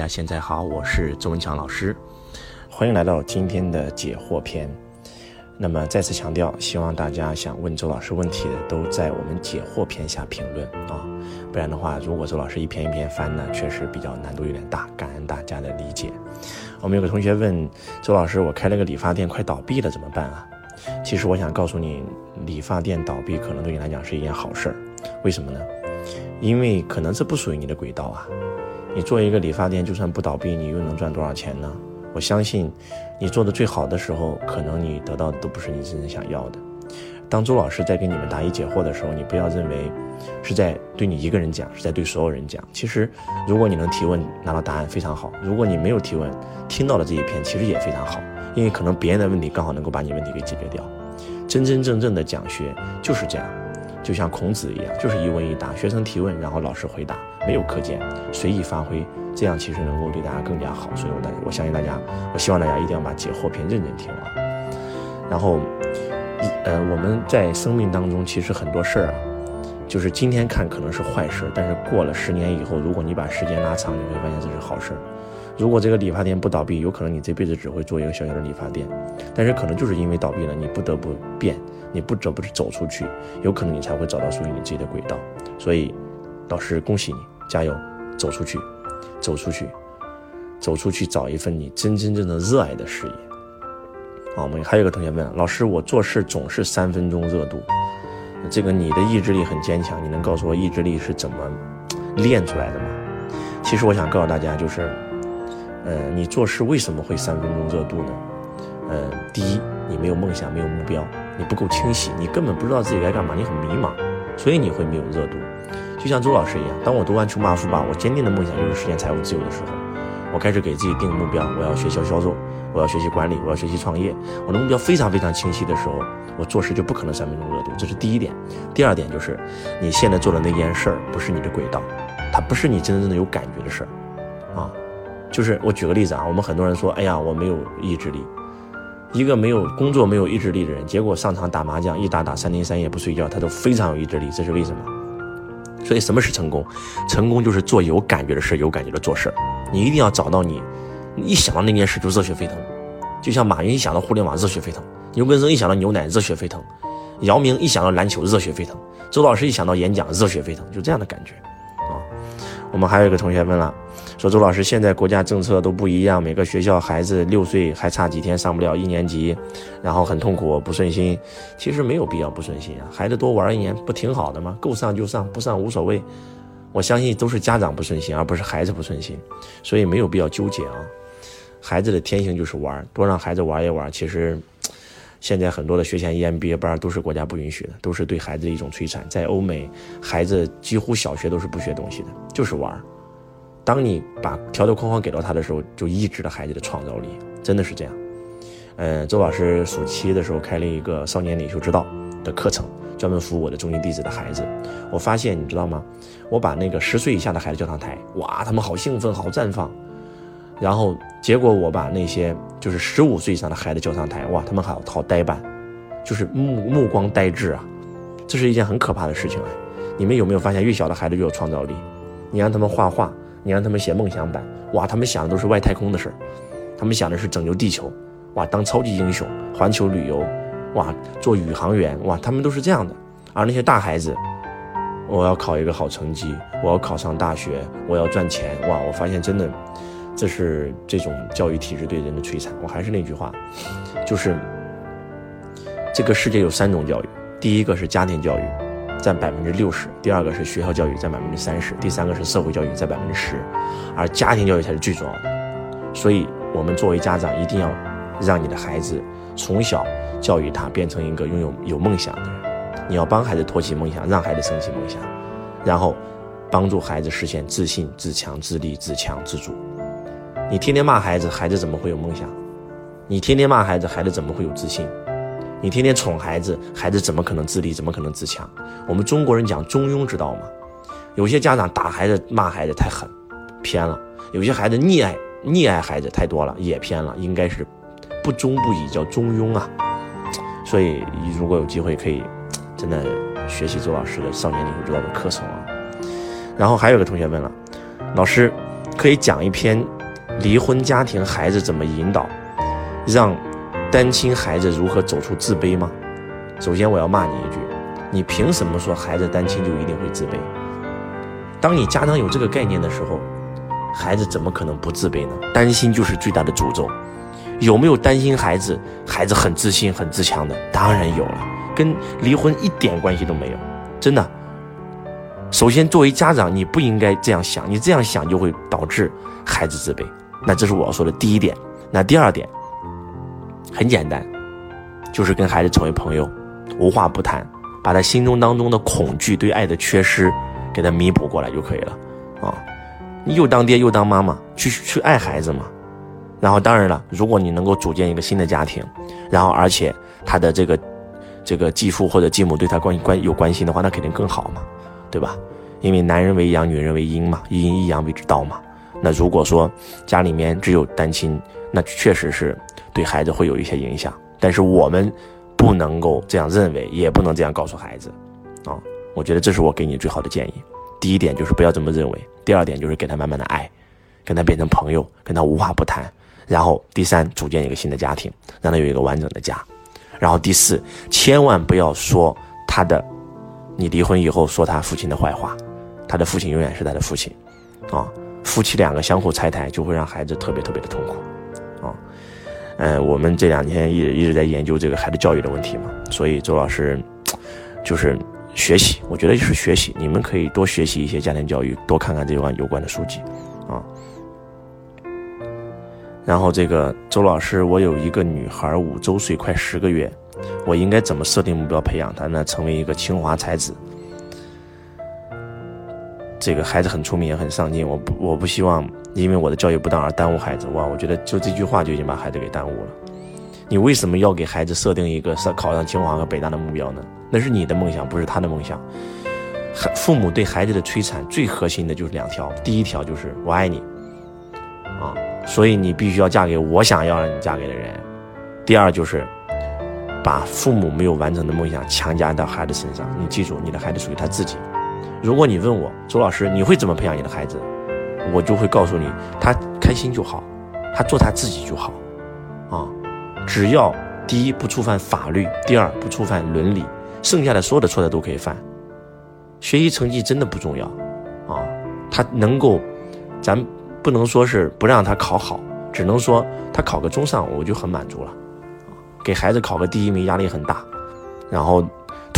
大家现在好，我是周文强老师，欢迎来到今天的解惑篇。那么再次强调，希望大家想问周老师问题的都在我们解惑篇下评论啊，不然的话，如果周老师一篇一篇翻呢，确实比较难度有点大。感恩大家的理解。我们有个同学问周老师，我开了个理发店快倒闭了怎么办啊？其实我想告诉你，理发店倒闭可能对你来讲是一件好事儿，为什么呢？因为可能这不属于你的轨道啊。你做一个理发店，就算不倒闭，你又能赚多少钱呢？我相信，你做的最好的时候，可能你得到的都不是你真正想要的。当周老师在给你们答疑解惑的时候，你不要认为是在对你一个人讲，是在对所有人讲。其实，如果你能提问拿到答案，非常好；如果你没有提问，听到了这一篇，其实也非常好，因为可能别人的问题刚好能够把你问题给解决掉。真真正正的讲学就是这样。就像孔子一样，就是一问一答，学生提问，然后老师回答，没有课件，随意发挥，这样其实能够对大家更加好。所以，我大我相信大家，我希望大家一定要把解惑篇认真听完。然后，呃，我们在生命当中，其实很多事儿啊，就是今天看可能是坏事，但是过了十年以后，如果你把时间拉长，你会发现这是好事。如果这个理发店不倒闭，有可能你这辈子只会做一个小小的理发店，但是可能就是因为倒闭了，你不得不变。你不得不走出去，有可能你才会找到属于你自己的轨道。所以，老师恭喜你，加油，走出去，走出去，走出去，找一份你真真正正热爱的事业。啊，我们还有个同学问老师，我做事总是三分钟热度，这个你的意志力很坚强，你能告诉我意志力是怎么练出来的吗？其实我想告诉大家，就是，呃，你做事为什么会三分钟热度呢？呃，第一，你没有梦想，没有目标。你不够清晰，你根本不知道自己该干嘛，你很迷茫，所以你会没有热度。就像周老师一样，当我读完《穷爸富爸》，我坚定的梦想就是实现财务自由的时候，我开始给自己定目标，我要学销销售，我要学习管理，我要学习创业。我的目标非常非常清晰的时候，我做事就不可能三分钟热度。这是第一点。第二点就是，你现在做的那件事儿不是你的轨道，它不是你真正正有感觉的事儿。就是我举个例子啊，我们很多人说，哎呀，我没有意志力。一个没有工作、没有意志力的人，结果上场打麻将，一打打三天三夜不睡觉，他都非常有意志力，这是为什么？所以什么是成功？成功就是做有感觉的事，有感觉的做事。你一定要找到你，一想到那件事就热血沸腾，就像马云一想到互联网热血沸腾，牛根生一想到牛奶热血沸腾，姚明一想到篮球热血沸腾，周老师一想到演讲热血沸腾，就这样的感觉。我们还有一个同学问了，说周老师，现在国家政策都不一样，每个学校孩子六岁还差几天上不了一年级，然后很痛苦不顺心。其实没有必要不顺心啊，孩子多玩一年不挺好的吗？够上就上，不上无所谓。我相信都是家长不顺心，而不是孩子不顺心，所以没有必要纠结啊。孩子的天性就是玩，多让孩子玩一玩，其实。现在很多的学前 EMBA 班都是国家不允许的，都是对孩子的一种摧残。在欧美，孩子几乎小学都是不学东西的，就是玩。当你把条条框框给到他的时候，就抑制了孩子的创造力，真的是这样。嗯，周老师暑期的时候开了一个少年领袖之道的课程，专门服务我的中心弟子的孩子。我发现，你知道吗？我把那个十岁以下的孩子叫上台，哇，他们好兴奋，好绽放。然后结果我把那些就是十五岁以上的孩子叫上台，哇，他们好好呆板，就是目目光呆滞啊，这是一件很可怕的事情哎。你们有没有发现，越小的孩子越有创造力？你让他们画画，你让他们写梦想版，哇，他们想的都是外太空的事儿，他们想的是拯救地球，哇，当超级英雄，环球旅游，哇，做宇航员，哇，他们都是这样的。而那些大孩子，我要考一个好成绩，我要考上大学，我要赚钱，哇，我发现真的。这是这种教育体制对人的摧残。我还是那句话，就是这个世界有三种教育：第一个是家庭教育，占百分之六十；第二个是学校教育，占百分之三十；第三个是社会教育，占百分之十。而家庭教育才是最重要的。所以，我们作为家长，一定要让你的孩子从小教育他变成一个拥有有梦想的人。你要帮孩子托起梦想，让孩子升起梦想，然后帮助孩子实现自信、自强、自立、自强、自主。你天天骂孩子，孩子怎么会有梦想？你天天骂孩子，孩子怎么会有自信？你天天宠孩子，孩子怎么可能自立？怎么可能自强？我们中国人讲中庸之道嘛。有些家长打孩子、骂孩子太狠，偏了；有些孩子溺爱、溺爱孩子太多了，也偏了。应该是不忠不义，叫中庸啊。所以，如果有机会，可以真的学习周老师的少年领袖之道的课程啊。然后还有个同学问了，老师。可以讲一篇离婚家庭孩子怎么引导，让单亲孩子如何走出自卑吗？首先我要骂你一句，你凭什么说孩子单亲就一定会自卑？当你家长有这个概念的时候，孩子怎么可能不自卑呢？担心就是最大的诅咒。有没有担心孩子？孩子很自信、很自强的，当然有了，跟离婚一点关系都没有，真的。首先，作为家长，你不应该这样想，你这样想就会导致孩子自卑。那这是我要说的第一点。那第二点，很简单，就是跟孩子成为朋友，无话不谈，把他心中当中的恐惧、对爱的缺失，给他弥补过来就可以了。啊，你又当爹又当妈妈，去去爱孩子嘛。然后，当然了，如果你能够组建一个新的家庭，然后而且他的这个这个继父或者继母对他关关有关心的话，那肯定更好嘛。对吧？因为男人为阳，女人为阴嘛，一阴一阳为之道嘛。那如果说家里面只有单亲，那确实是对孩子会有一些影响。但是我们不能够这样认为，也不能这样告诉孩子啊。我觉得这是我给你最好的建议。第一点就是不要这么认为，第二点就是给他慢慢的爱，跟他变成朋友，跟他无话不谈。然后第三，组建一个新的家庭，让他有一个完整的家。然后第四，千万不要说他的。你离婚以后说他父亲的坏话，他的父亲永远是他的父亲，啊，夫妻两个相互拆台就会让孩子特别特别的痛苦，啊，嗯，我们这两天一直一直在研究这个孩子教育的问题嘛，所以周老师 就是学习，我觉得就是学习，你们可以多学习一些家庭教育，多看看这关有关的书籍，啊，然后这个周老师，我有一个女孩五周岁，快十个月。我应该怎么设定目标培养她呢？成为一个清华才子。这个孩子很聪明也很上进，我不我不希望因为我的教育不当而耽误孩子。哇，我觉得就这句话就已经把孩子给耽误了。你为什么要给孩子设定一个上考上清华和北大的目标呢？那是你的梦想，不是他的梦想。孩父母对孩子的摧残最核心的就是两条，第一条就是我爱你，啊，所以你必须要嫁给我想要让你嫁给的人。第二就是。把父母没有完成的梦想强加到孩子身上，你记住，你的孩子属于他自己。如果你问我周老师，你会怎么培养你的孩子？我就会告诉你，他开心就好，他做他自己就好，啊，只要第一不触犯法律，第二不触犯伦理，剩下的所有的错的都可以犯。学习成绩真的不重要，啊，他能够，咱不能说是不让他考好，只能说他考个中上，我就很满足了。给孩子考个第一名压力很大，然后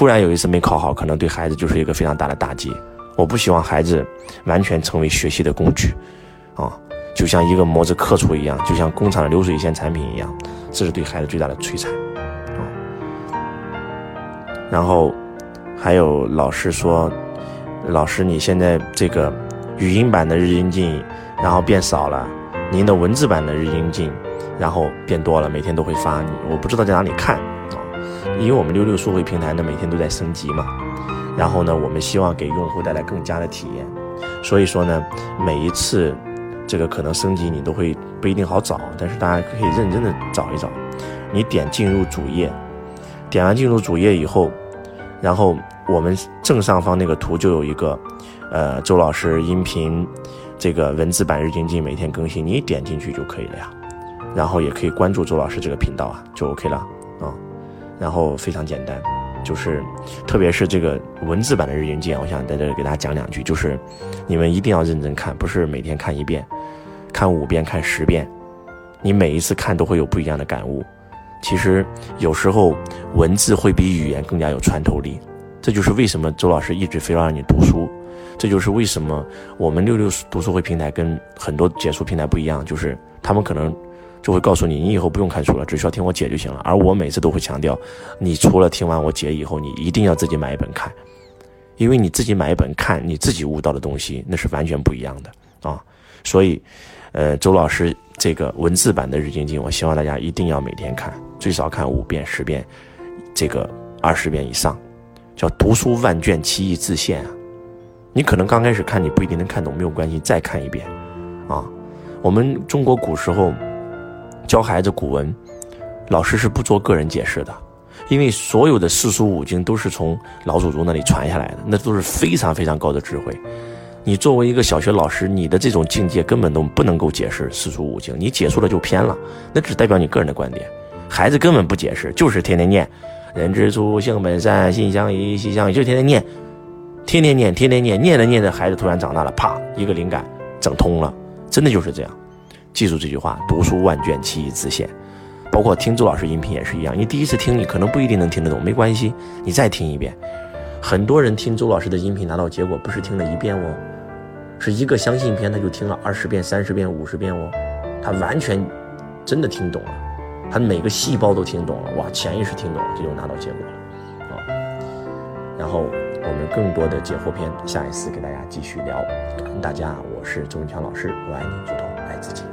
突然有一次没考好，可能对孩子就是一个非常大的打击。我不希望孩子完全成为学习的工具，啊，就像一个模子刻出一样，就像工厂的流水线产品一样，这是对孩子最大的摧残，啊。然后还有老师说，老师你现在这个语音版的日精进，然后变少了，您的文字版的日精进。然后变多了，每天都会发，我不知道在哪里看，因为我们六六数会平台呢每天都在升级嘛，然后呢我们希望给用户带来更加的体验，所以说呢每一次这个可能升级你都会不一定好找，但是大家可以认真的找一找，你点进入主页，点完进入主页以后，然后我们正上方那个图就有一个，呃周老师音频这个文字版日精进每天更新，你点进去就可以了呀。然后也可以关注周老师这个频道啊，就 OK 了啊。然后非常简单，就是特别是这个文字版的日精进，我想在这给大家讲两句，就是你们一定要认真看，不是每天看一遍，看五遍、看十遍，你每一次看都会有不一样的感悟。其实有时候文字会比语言更加有穿透力，这就是为什么周老师一直非要让你读书，这就是为什么我们六六读书会平台跟很多解说平台不一样，就是他们可能。就会告诉你，你以后不用看书了，只需要听我解就行了。而我每次都会强调，你除了听完我解以后，你一定要自己买一本看，因为你自己买一本看，你自己悟到的东西那是完全不一样的啊。所以，呃，周老师这个文字版的日精进，我希望大家一定要每天看，最少看五遍、十遍，这个二十遍以上，叫读书万卷，其义自现啊。你可能刚开始看你不一定能看懂，没有关系，再看一遍啊。我们中国古时候。教孩子古文，老师是不做个人解释的，因为所有的四书五经都是从老祖宗那里传下来的，那都是非常非常高的智慧。你作为一个小学老师，你的这种境界根本都不能够解释四书五经，你解说了就偏了，那只代表你个人的观点。孩子根本不解释，就是天天念“人之初，性本善，性相宜，习相远”，就天天念，天天念，天天念，念着念着，孩子突然长大了，啪，一个灵感，整通了，真的就是这样。记住这句话：读书万卷，其义自现。包括听周老师音频也是一样，你第一次听，你可能不一定能听得懂，没关系，你再听一遍。很多人听周老师的音频拿到结果，不是听了一遍哦，是一个相信篇，他就听了二十遍、三十遍、五十遍哦，他完全真的听懂了，他每个细胞都听懂了，哇，潜意识听懂了，这就拿到结果了啊。然后我们更多的解惑篇，下一次给大家继续聊。感恩大家，我是周文强老师，我爱你，如同爱自己。